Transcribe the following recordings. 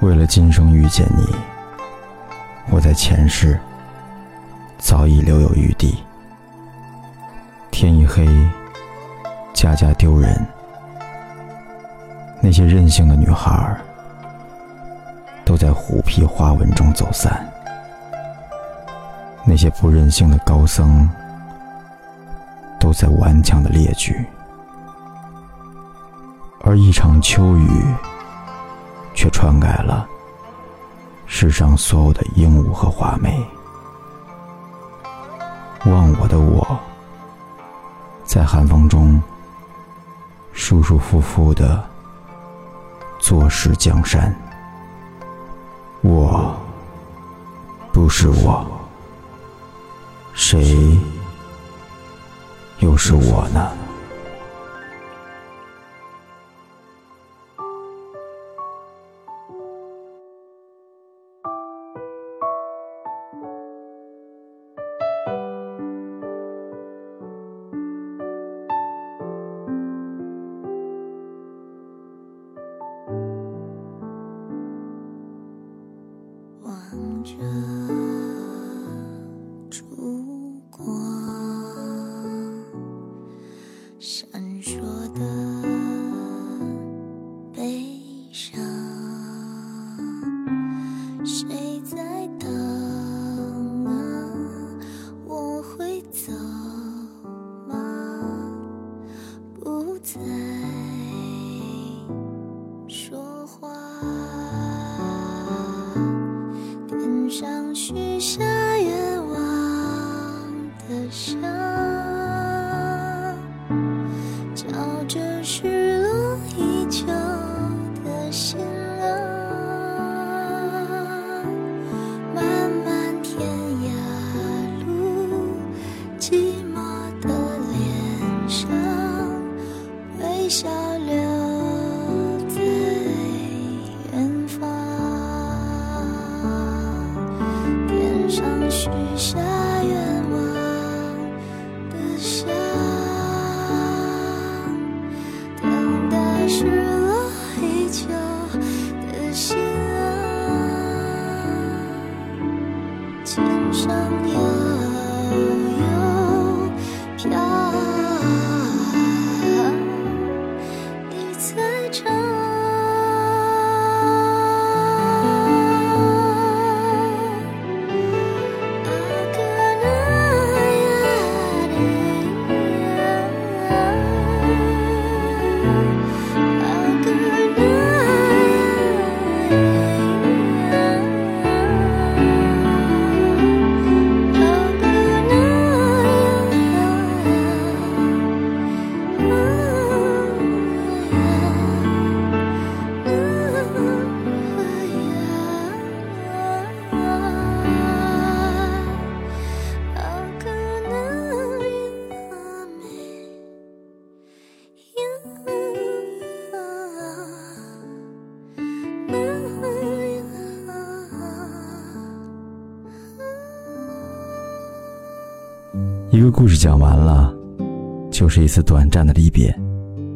为了今生遇见你，我在前世早已留有余地。天一黑，家家丢人。那些任性的女孩儿，都在虎皮花纹中走散；那些不任性的高僧，都在顽强的列举。而一场秋雨，却篡改了世上所有的鹦鹉和华美。忘我的我，在寒风中舒舒服服的坐视江山。我不是我，谁又是我呢？着烛光闪烁的悲伤谁在等啊我会走吗？不在许下愿望的香，照着失落已久的心啊，漫漫天涯路，寂寞的脸上微笑留许下愿望的想，等待失落已久的心啊，肩上悠悠一个故事讲完了，就是一次短暂的离别。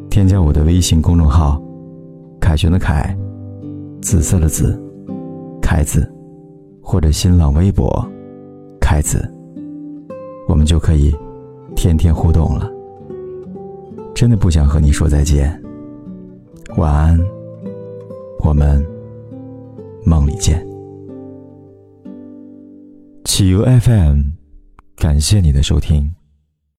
添加我的微信公众号“凯旋的凯”，紫色的紫，凯子，或者新浪微博“凯子”，我们就可以天天互动了。真的不想和你说再见，晚安，我们梦里见。企鹅 FM。感谢你的收听。